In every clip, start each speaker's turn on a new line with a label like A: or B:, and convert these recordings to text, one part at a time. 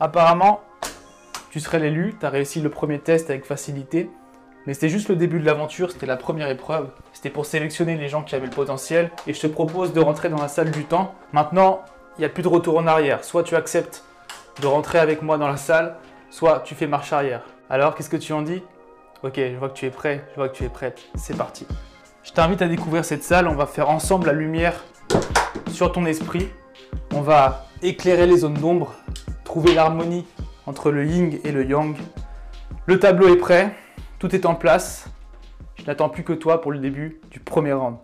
A: Apparemment, tu serais l'élu, tu as réussi le premier test avec facilité, mais c'était juste le début de l'aventure, c'était la première épreuve. C'était pour sélectionner les gens qui avaient le potentiel, et je te propose de rentrer dans la salle du temps. Maintenant, il n'y a plus de retour en arrière. Soit tu acceptes de rentrer avec moi dans la salle, soit tu fais marche arrière. Alors, qu'est-ce que tu en dis? Ok, je vois que tu es prêt, je vois que tu es prête. C'est parti. Je t'invite à découvrir cette salle, on va faire ensemble la lumière sur ton esprit. On va éclairer les zones d'ombre, trouver l'harmonie entre le yin et le yang. Le tableau est prêt, tout est en place. Je n'attends plus que toi pour le début du premier round.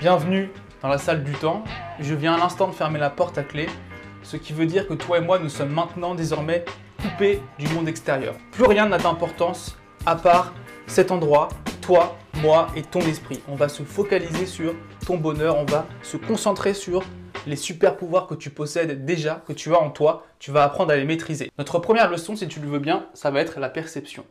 A: Bienvenue dans la salle du temps. Je viens à l'instant de fermer la porte à clé, ce qui veut dire que toi et moi nous sommes maintenant désormais coupés du monde extérieur. Plus rien n'a d'importance à part cet endroit, toi, moi et ton esprit. On va se focaliser sur ton bonheur, on va se concentrer sur les super pouvoirs que tu possèdes déjà, que tu as en toi, tu vas apprendre à les maîtriser. Notre première leçon, si tu le veux bien, ça va être la perception.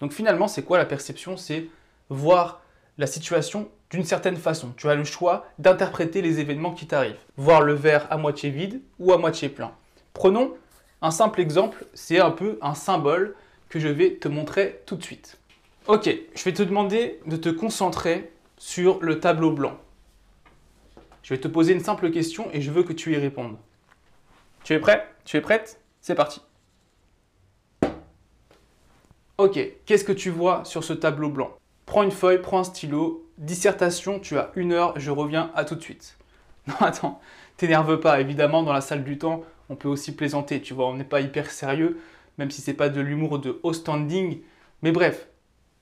A: Donc finalement, c'est quoi la perception? C'est voir la situation d'une certaine façon. Tu as le choix d'interpréter les événements qui t'arrivent. Voir le verre à moitié vide ou à moitié plein. Prenons un simple exemple, c'est un peu un symbole que je vais te montrer tout de suite. Ok, je vais te demander de te concentrer sur le tableau blanc. Je vais te poser une simple question et je veux que tu y répondes. Tu es prêt? Tu es prête? C'est parti. Ok, qu'est-ce que tu vois sur ce tableau blanc? Prends une feuille, prends un stylo, dissertation, tu as une heure, je reviens à tout de suite. Non, attends, t'énerve pas, évidemment, dans la salle du temps, on peut aussi plaisanter, tu vois, on n'est pas hyper sérieux, même si c'est pas de l'humour de haut standing. Mais bref,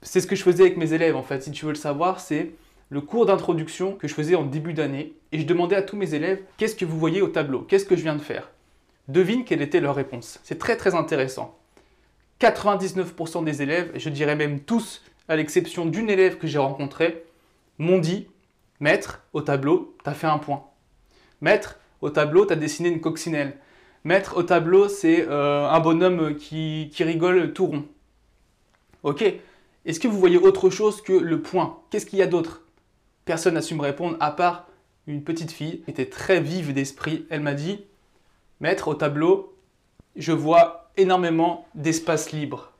A: c'est ce que je faisais avec mes élèves, en fait, si tu veux le savoir, c'est le cours d'introduction que je faisais en début d'année, et je demandais à tous mes élèves, qu'est-ce que vous voyez au tableau? Qu'est-ce que je viens de faire? Devine quelle était leur réponse. C'est très très intéressant. 99% des élèves, je dirais même tous, à l'exception d'une élève que j'ai rencontrée, m'ont dit Maître, au tableau, t'as fait un point. Maître, au tableau, t'as dessiné une coccinelle. Maître, au tableau, c'est euh, un bonhomme qui, qui rigole tout rond. Ok Est-ce que vous voyez autre chose que le point? Qu'est-ce qu'il y a d'autre? Personne n'a su me répondre à part une petite fille qui était très vive d'esprit. Elle m'a dit Maître, au tableau, je vois énormément d'espace libre.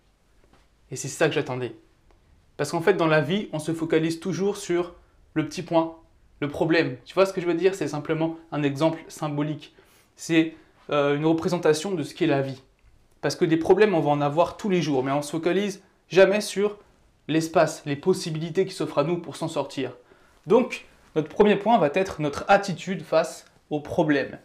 A: Et c'est ça que j'attendais. Parce qu'en fait, dans la vie, on se focalise toujours sur le petit point, le problème. Tu vois ce que je veux dire? C'est simplement un exemple symbolique. C'est euh, une représentation de ce qu'est la vie. Parce que des problèmes, on va en avoir tous les jours, mais on se focalise jamais sur l'espace, les possibilités qui s'offrent à nous pour s'en sortir. Donc, notre premier point va être notre attitude face aux problèmes.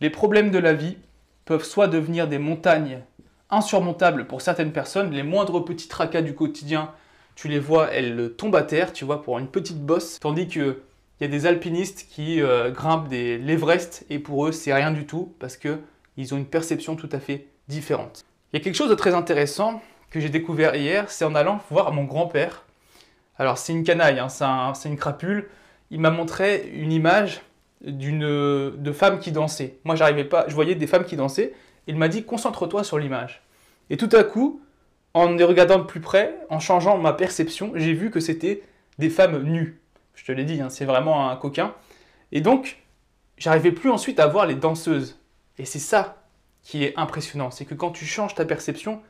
A: Les problèmes de la vie peuvent soit devenir des montagnes insurmontables pour certaines personnes, les moindres petits tracas du quotidien, tu les vois, elles tombent à terre, tu vois, pour une petite bosse, tandis que il y a des alpinistes qui euh, grimpent des l'Everest et pour eux c'est rien du tout parce qu'ils ont une perception tout à fait différente. Il y a quelque chose de très intéressant que j'ai découvert hier, c'est en allant voir mon grand-père. Alors c'est une canaille, hein, c'est une crapule. Il m'a montré une image d'une de femmes qui dansaient. Moi j'arrivais pas, je voyais des femmes qui dansaient. Il m'a dit concentre-toi sur l'image. Et tout à coup, en les regardant de plus près, en changeant ma perception, j'ai vu que c'était des femmes nues. Je te l'ai dit, hein, c'est vraiment un coquin. Et donc, j'arrivais plus ensuite à voir les danseuses. Et c'est ça qui est impressionnant, c'est que quand tu changes ta perception,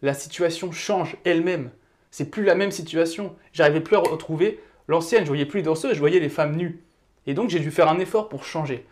A: la situation change elle-même. C'est plus la même situation. J'arrivais plus à retrouver l'ancienne, je voyais plus les danseuses, je voyais les femmes nues. Et donc j'ai dû faire un effort pour changer.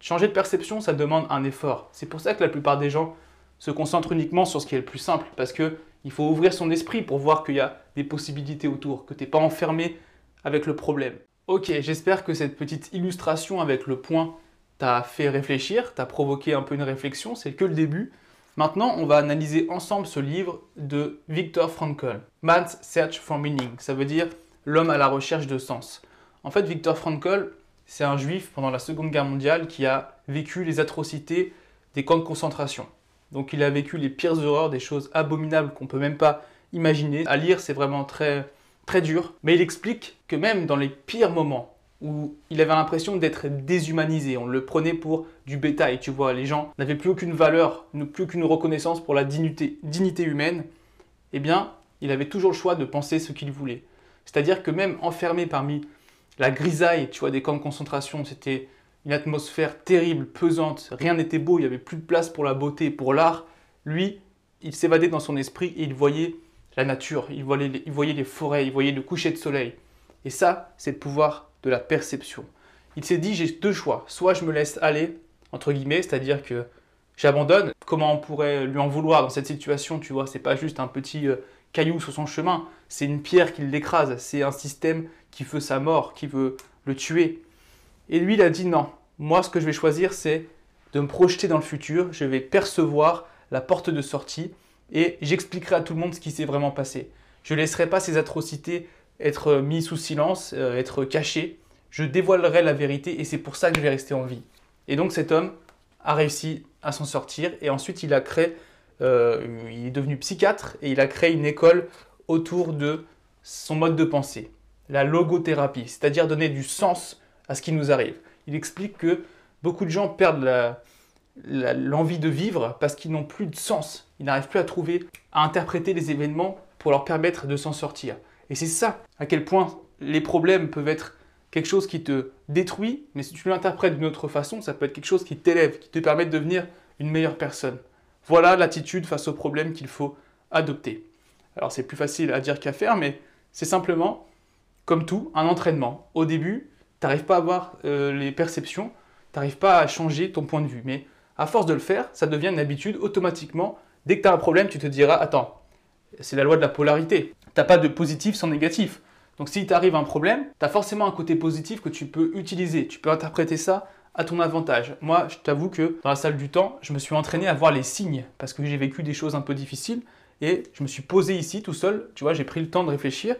A: Changer de perception, ça demande un effort. C'est pour ça que la plupart des gens se concentrent uniquement sur ce qui est le plus simple, parce qu'il faut ouvrir son esprit pour voir qu'il y a des possibilités autour, que tu n'es pas enfermé avec le problème. Ok, j'espère que cette petite illustration avec le point t'a fait réfléchir, t'a provoqué un peu une réflexion, c'est que le début. Maintenant, on va analyser ensemble ce livre de Viktor Frankl, Man's Search for Meaning. Ça veut dire l'homme à la recherche de sens. En fait, Viktor Frankl, c'est un juif pendant la Seconde Guerre mondiale qui a vécu les atrocités des camps de concentration. Donc il a vécu les pires horreurs, des choses abominables qu'on peut même pas imaginer. À lire, c'est vraiment très, très dur. Mais il explique que même dans les pires moments où il avait l'impression d'être déshumanisé, on le prenait pour du bétail, tu vois, les gens n'avaient plus aucune valeur, plus aucune reconnaissance pour la dignité, dignité humaine, eh bien, il avait toujours le choix de penser ce qu'il voulait. C'est-à-dire que même enfermé parmi la grisaille, tu vois, des camps de concentration, c'était une atmosphère terrible, pesante, rien n'était beau, il n'y avait plus de place pour la beauté, pour l'art. Lui, il s'évadait dans son esprit et il voyait la nature, il voyait, il voyait les forêts, il voyait le coucher de soleil. Et ça, c'est le pouvoir de la perception. Il s'est dit, j'ai deux choix. Soit je me laisse aller, entre guillemets, c'est-à-dire que j'abandonne. Comment on pourrait lui en vouloir dans cette situation, tu vois? C'est pas juste un petit euh, caillou sur son chemin, c'est une pierre qui l'écrase, c'est un système qui veut sa mort, qui veut le tuer. Et lui, il a dit non, moi ce que je vais choisir, c'est de me projeter dans le futur, je vais percevoir la porte de sortie et j'expliquerai à tout le monde ce qui s'est vraiment passé. Je ne laisserai pas ces atrocités être mis sous silence, euh, être cachées. Je dévoilerai la vérité et c'est pour ça que je vais rester en vie. Et donc cet homme a réussi à s'en sortir et ensuite il a créé, euh, il est devenu psychiatre et il a créé une école autour de son mode de pensée, la logothérapie, c'est-à-dire donner du sens à ce qui nous arrive. Il explique que beaucoup de gens perdent l'envie de vivre parce qu'ils n'ont plus de sens. Ils n'arrivent plus à trouver, à interpréter les événements pour leur permettre de s'en sortir. Et c'est ça, à quel point les problèmes peuvent être quelque chose qui te détruit, mais si tu l'interprètes d'une autre façon, ça peut être quelque chose qui t'élève, qui te permet de devenir une meilleure personne. Voilà l'attitude face aux problèmes qu'il faut adopter. Alors c'est plus facile à dire qu'à faire, mais c'est simplement, comme tout, un entraînement. Au début, tu n'arrives pas à avoir euh, les perceptions, tu n'arrives pas à changer ton point de vue. Mais à force de le faire, ça devient une habitude automatiquement. Dès que tu as un problème, tu te diras, attends, c'est la loi de la polarité. Tu n'as pas de positif sans négatif. Donc si t'arrive un problème, tu as forcément un côté positif que tu peux utiliser. Tu peux interpréter ça à ton avantage. Moi, je t'avoue que dans la salle du temps, je me suis entraîné à voir les signes parce que j'ai vécu des choses un peu difficiles et je me suis posé ici tout seul, tu vois, j'ai pris le temps de réfléchir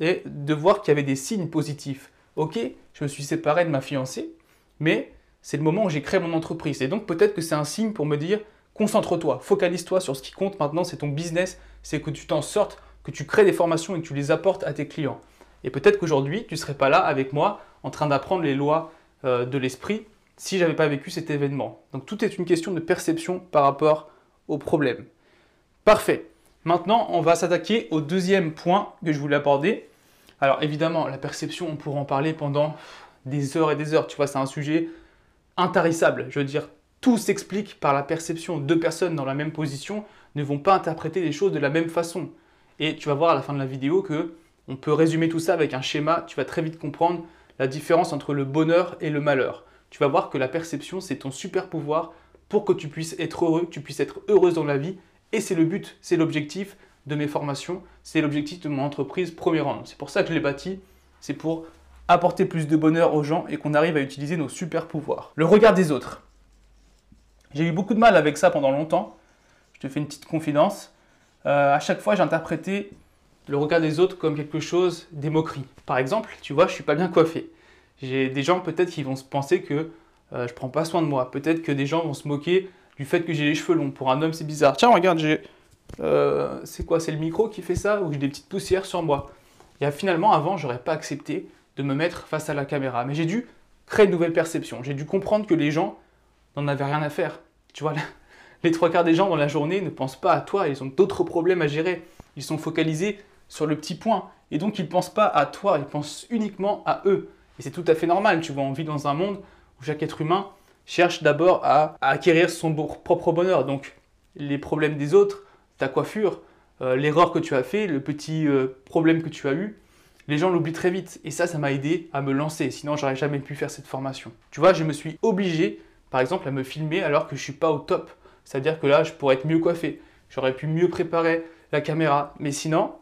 A: et de voir qu'il y avait des signes positifs. Ok, je me suis séparé de ma fiancée, mais c'est le moment où j'ai créé mon entreprise. Et donc peut-être que c'est un signe pour me dire, concentre-toi, focalise-toi sur ce qui compte maintenant, c'est ton business, c'est que tu t'en sortes, que tu crées des formations et que tu les apportes à tes clients. Et peut-être qu'aujourd'hui, tu ne serais pas là avec moi en train d'apprendre les lois euh, de l'esprit si j'avais pas vécu cet événement. Donc tout est une question de perception par rapport au problème. Parfait. Maintenant, on va s'attaquer au deuxième point que je voulais aborder. Alors évidemment, la perception, on pourra en parler pendant des heures et des heures. Tu vois, c'est un sujet intarissable. Je veux dire, tout s'explique par la perception. Deux personnes dans la même position ne vont pas interpréter les choses de la même façon. Et tu vas voir à la fin de la vidéo que on peut résumer tout ça avec un schéma. Tu vas très vite comprendre la différence entre le bonheur et le malheur. Tu vas voir que la perception, c'est ton super pouvoir pour que tu puisses être heureux, que tu puisses être heureuse dans la vie et c'est le but, c'est l'objectif de mes formations, c'est l'objectif de mon entreprise premier rang. C'est pour ça que je l'ai bâti, c'est pour apporter plus de bonheur aux gens et qu'on arrive à utiliser nos super pouvoirs. Le regard des autres. J'ai eu beaucoup de mal avec ça pendant longtemps. Je te fais une petite confidence. Euh, à chaque fois, j'interprétais le regard des autres comme quelque chose des moqueries. Par exemple, tu vois, je suis pas bien coiffé. J'ai des gens peut-être qui vont se penser que euh, je prends pas soin de moi. Peut-être que des gens vont se moquer du fait que j'ai les cheveux longs. Pour un homme, c'est bizarre. Tiens, regarde. Euh, c'est quoi C'est le micro qui fait ça ou j'ai des petites poussières sur moi? Et finalement, avant, j'aurais pas accepté de me mettre face à la caméra. Mais j'ai dû créer une nouvelle perception. J'ai dû comprendre que les gens n'en avaient rien à faire. Tu vois, les trois quarts des gens dans la journée ne pensent pas à toi. Ils ont d'autres problèmes à gérer. Ils sont focalisés sur le petit point. Et donc, ils ne pensent pas à toi. Ils pensent uniquement à eux. Et c'est tout à fait normal. Tu vois, on vit dans un monde où chaque être humain cherche d'abord à, acquérir son propre bonheur. Donc les problèmes des autres, ta coiffure, euh, l'erreur que tu as fait, le petit euh, problème que tu as eu, les gens l'oublient très vite. Et ça, ça m'a aidé à me lancer. Sinon, j'aurais jamais pu faire cette formation. Tu vois, je me suis obligé, par exemple, à me filmer alors que je suis pas au top. C'est-à-dire que là, je pourrais être mieux coiffé. J'aurais pu mieux préparer la caméra. Mais sinon,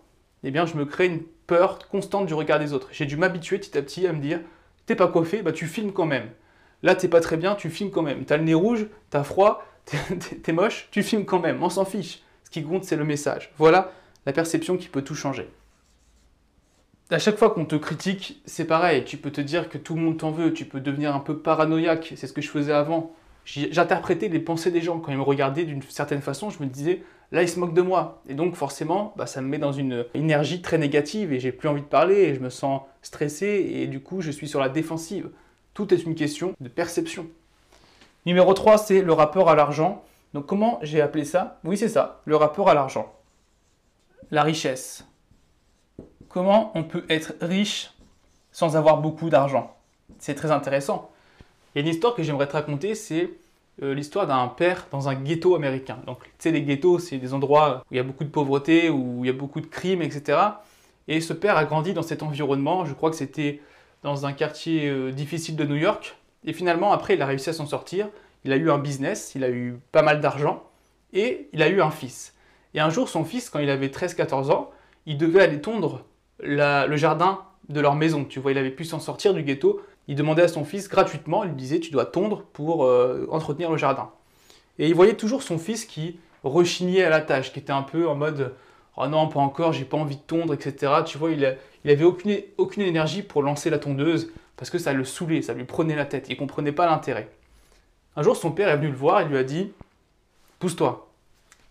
A: eh bien, je me crée une peur constante du regard des autres. J'ai dû m'habituer petit à petit à me dire, t'es pas coiffé, bah tu filmes quand même. Là, t'es pas très bien, tu filmes quand même. T'as le nez rouge, t'as froid, t'es moche, tu filmes quand même. On s'en fiche. Ce qui compte, c'est le message. Voilà la perception qui peut tout changer. À chaque fois qu'on te critique, c'est pareil. Tu peux te dire que tout le monde t'en veut. Tu peux devenir un peu paranoïaque. C'est ce que je faisais avant. J'interprétais les pensées des gens. Quand ils me regardaient d'une certaine façon, je me disais, là, ils se moquent de moi. Et donc, forcément, bah, ça me met dans une énergie très négative et j'ai plus envie de parler et je me sens stressé et du coup, je suis sur la défensive. Tout est une question de perception. Numéro 3, c'est le rapport à l'argent. Donc comment j'ai appelé ça? Oui, c'est ça, le rapport à l'argent. La richesse. comment on peut être riche sans avoir beaucoup d'argent? C'est très intéressant. Et une histoire que j'aimerais te raconter, c'est euh, l'histoire d'un père dans un ghetto américain. Donc, tu sais, les ghettos, c'est des endroits où il y a beaucoup de pauvreté, où il y a beaucoup de crimes, etc. Et ce père a grandi dans cet environnement. Je crois que c'était dans un quartier euh, difficile de New York. Et finalement, après, il a réussi à s'en sortir. Il a eu un business, il a eu pas mal d'argent et il a eu un fils. Et un jour, son fils, quand il avait 13-14 ans, il devait aller tondre le jardin de leur maison. Tu vois, il avait pu s'en sortir du ghetto. Il demandait à son fils gratuitement, il lui disait Tu dois tondre pour euh, entretenir le jardin. Et il voyait toujours son fils qui rechignait à la tâche, qui était un peu en mode Oh non, pas encore, j'ai pas envie de tondre, etc. Tu vois, il, il avait aucune, aucune énergie pour lancer la tondeuse parce que ça le saoulait, ça lui prenait la tête. Il comprenait pas l'intérêt. Un jour, son père est venu le voir et lui a dit Pousse-toi,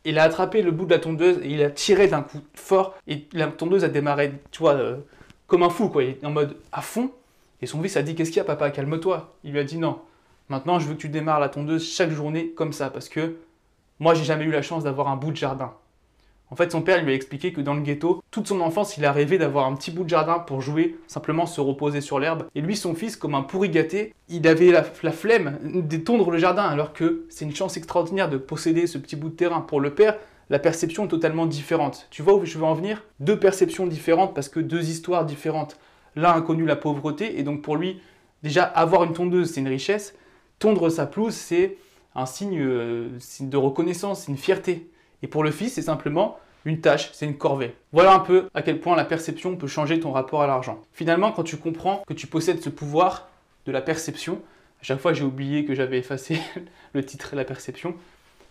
A: il a attrapé le bout de la tondeuse et il a tiré d'un coup fort et la tondeuse a démarré, tu vois, euh, comme un fou, quoi. Il est en mode à fond. Et son fils a dit Qu'est-ce qu'il y a, papa? Calme-toi. Il lui a dit Non. Maintenant, je veux que tu démarres la tondeuse chaque journée comme ça parce que moi, j'ai jamais eu la chance d'avoir un bout de jardin. En fait, son père lui a expliqué que dans le ghetto, toute son enfance, il a rêvé d'avoir un petit bout de jardin pour jouer, simplement se reposer sur l'herbe. Et lui, son fils, comme un pourri gâté, il avait la, flemme d'étondre le jardin, alors que c'est une chance extraordinaire de posséder ce petit bout de terrain. Pour le père, la perception est totalement différente. Tu vois où je veux en venir? Deux perceptions différentes parce que deux histoires différentes. L'un a connu la pauvreté et donc pour lui, déjà avoir une tondeuse, c'est une richesse. Tondre sa pelouse, c'est un signe, euh, de reconnaissance, une fierté. Et pour le fils, c'est simplement une tâche, c'est une corvée. Voilà un peu à quel point la perception peut changer ton rapport à l'argent. Finalement, quand tu comprends que tu possèdes ce pouvoir de la perception, à chaque fois j'ai oublié que j'avais effacé le titre La perception,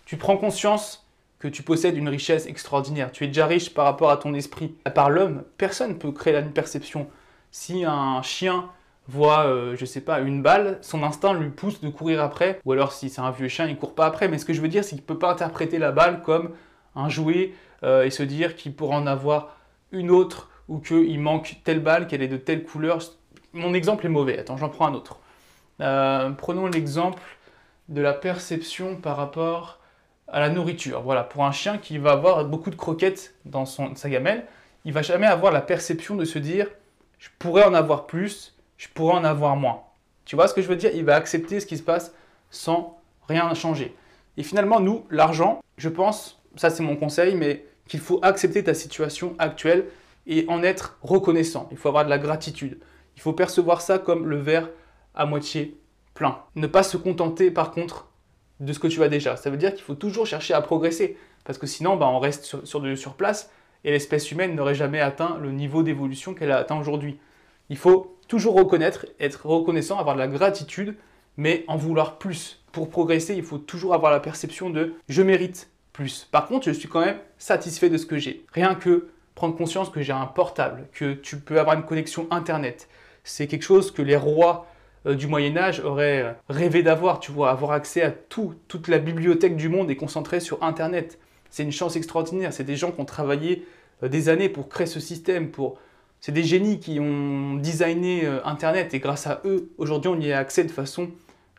A: tu prends conscience que tu possèdes une richesse extraordinaire. Tu es déjà riche par rapport à ton esprit. À part l'homme, personne ne peut créer la perception. Si un chien voit, euh, je sais pas, une balle, son instinct lui pousse de courir après. Ou alors si c'est un vieux chien, il court pas après. Mais ce que je veux dire, c'est qu'il peut pas interpréter la balle comme un jouet euh, et se dire qu'il pourra en avoir une autre ou qu'il manque telle balle, qu'elle est de telle couleur. Mon exemple est mauvais. Attends, j'en prends un autre. Euh, prenons l'exemple de la perception par rapport à la nourriture. Voilà, pour un chien qui va avoir beaucoup de croquettes dans son, sa gamelle, il va jamais avoir la perception de se dire je pourrais en avoir plus, je pourrais en avoir moins. Tu vois ce que je veux dire? Il va accepter ce qui se passe sans rien changer. Et finalement, nous, l'argent, je pense, ça c'est mon conseil, mais qu'il faut accepter ta situation actuelle et en être reconnaissant. Il faut avoir de la gratitude. Il faut percevoir ça comme le verre à moitié plein. Ne pas se contenter par contre de ce que tu as déjà. Ça veut dire qu'il faut toujours chercher à progresser. Parce que sinon, bah, on reste sur, sur, place et l'espèce humaine n'aurait jamais atteint le niveau d'évolution qu'elle a atteint aujourd'hui. Il faut toujours reconnaître, être reconnaissant, avoir de la gratitude, mais en vouloir plus. Pour progresser, il faut toujours avoir la perception de je mérite plus. Par contre, je suis quand même satisfait de ce que j'ai. Rien que prendre conscience que j'ai un portable, que tu peux avoir une connexion Internet. C'est quelque chose que les rois du Moyen Âge auraient euh, rêvé d'avoir, tu vois, avoir accès à tout, toute la bibliothèque du monde et concentré sur Internet. C'est une chance extraordinaire. C'est des gens qui ont travaillé euh, des années pour créer ce système, pour c'est des génies qui ont designé euh, Internet et grâce à eux, aujourd'hui, on y a accès de façon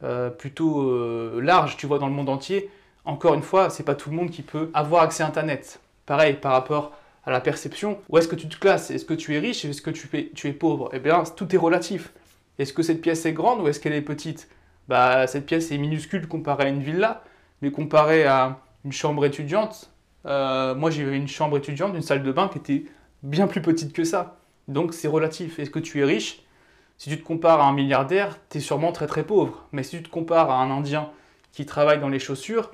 A: euh, plutôt euh, large, tu vois, dans le monde entier. Encore une fois, c'est pas tout le monde qui peut avoir accès à Internet. Pareil, par rapport à la perception, où est-ce que tu te classes? Est-ce que tu es riche? Est-ce que tu es, tu es pauvre? Eh bien, tout est relatif. Est-ce que cette pièce est grande ou est-ce qu'elle est petite? Bah, cette pièce est minuscule comparée à une villa, mais comparée à une chambre étudiante, moi j'ai une chambre étudiante, une salle de bain qui était bien plus petite que ça. Donc c'est relatif. Est-ce que tu es riche? Si tu te compares à un milliardaire, tu es sûrement très très pauvre. Mais si tu te compares à un Indien qui travaille dans les chaussures,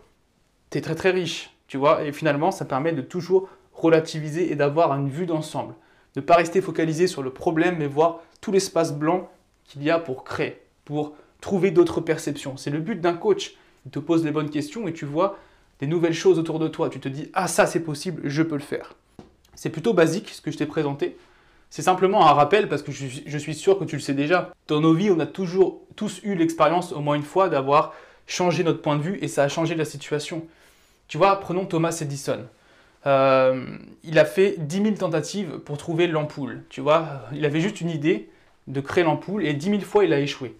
A: tu es très très riche. Tu vois? Et finalement, ça permet de toujours relativiser et d'avoir une vue d'ensemble. Ne pas rester focalisé sur le problème, mais voir tout l'espace blanc qu'il y a pour créer, pour trouver d'autres perceptions. C'est le but d'un coach. Il te pose les bonnes questions et tu vois des nouvelles choses autour de toi. Tu te dis, ah ça c'est possible, je peux le faire. C'est plutôt basique ce que je t'ai présenté. C'est simplement un rappel parce que je, suis sûr que tu le sais déjà. Dans nos vies, on a toujours tous eu l'expérience au moins une fois d'avoir changé notre point de vue et ça a changé la situation. Tu vois, prenons Thomas Edison. Euh, il a fait 10 000 tentatives pour trouver l'ampoule. Tu vois, il avait juste une idée de créer l'ampoule et 10 000 fois il a échoué.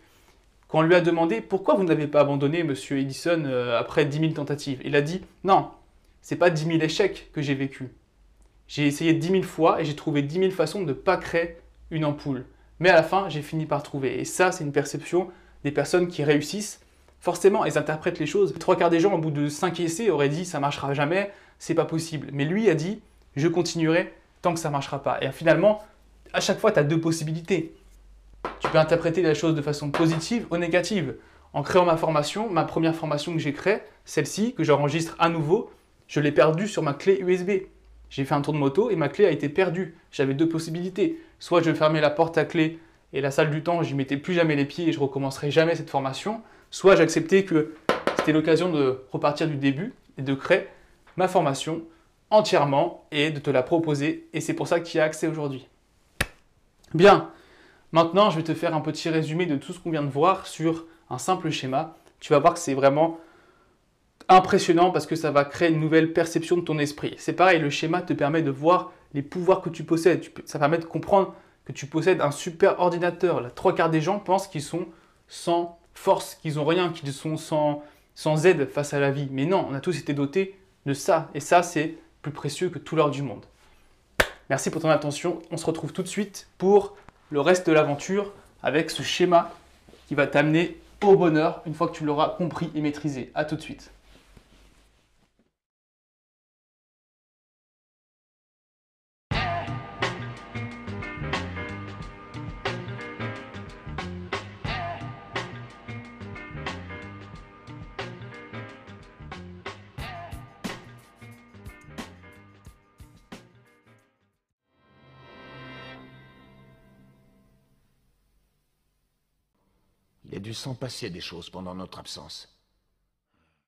A: Quand on lui a demandé pourquoi vous n'avez pas abandonné Monsieur Edison euh, après 10 000 tentatives, il a dit non, c'est pas 10 000 échecs que j'ai vécu, J'ai essayé 10 000 fois et j'ai trouvé 10 000 façons de ne pas créer une ampoule. Mais à la fin, j'ai fini par trouver. Et ça, c'est une perception des personnes qui réussissent. Forcément, elles interprètent les choses. Trois quarts des gens, au bout de 5 essais, auraient dit ça marchera jamais, c'est pas possible. Mais lui a dit je continuerai tant que ça marchera pas. Et finalement, à chaque fois, tu as deux possibilités. Tu peux interpréter la chose de façon positive ou négative. En créant ma formation, ma première formation que j'ai créée, celle-ci, que j'enregistre à nouveau, je l'ai perdue sur ma clé USB. J'ai fait un tour de moto et ma clé a été perdue. J'avais deux possibilités. Soit je fermais la porte à clé et la salle du temps, j'y mettais plus jamais les pieds et je recommencerai jamais cette formation. Soit j'acceptais que c'était l'occasion de repartir du début et de créer ma formation entièrement et de te la proposer. Et c'est pour ça qu'il y a accès aujourd'hui. Bien, maintenant je vais te faire un petit résumé de tout ce qu'on vient de voir sur un simple schéma. Tu vas voir que c'est vraiment impressionnant parce que ça va créer une nouvelle perception de ton esprit. C'est pareil, le schéma te permet de voir les pouvoirs que tu possèdes. Ça permet de comprendre que tu possèdes un super ordinateur. La trois quarts des gens pensent qu'ils sont sans force, qu'ils n'ont rien, qu'ils sont sans, sans aide face à la vie. Mais non, on a tous été dotés de ça. Et ça, c'est plus précieux que tout l'or du monde. Merci pour ton attention. On se retrouve tout de suite pour le reste de l'aventure avec ce schéma qui va t'amener au bonheur une fois que tu l'auras compris et maîtrisé. A tout de suite.
B: S'en passer des choses pendant notre absence.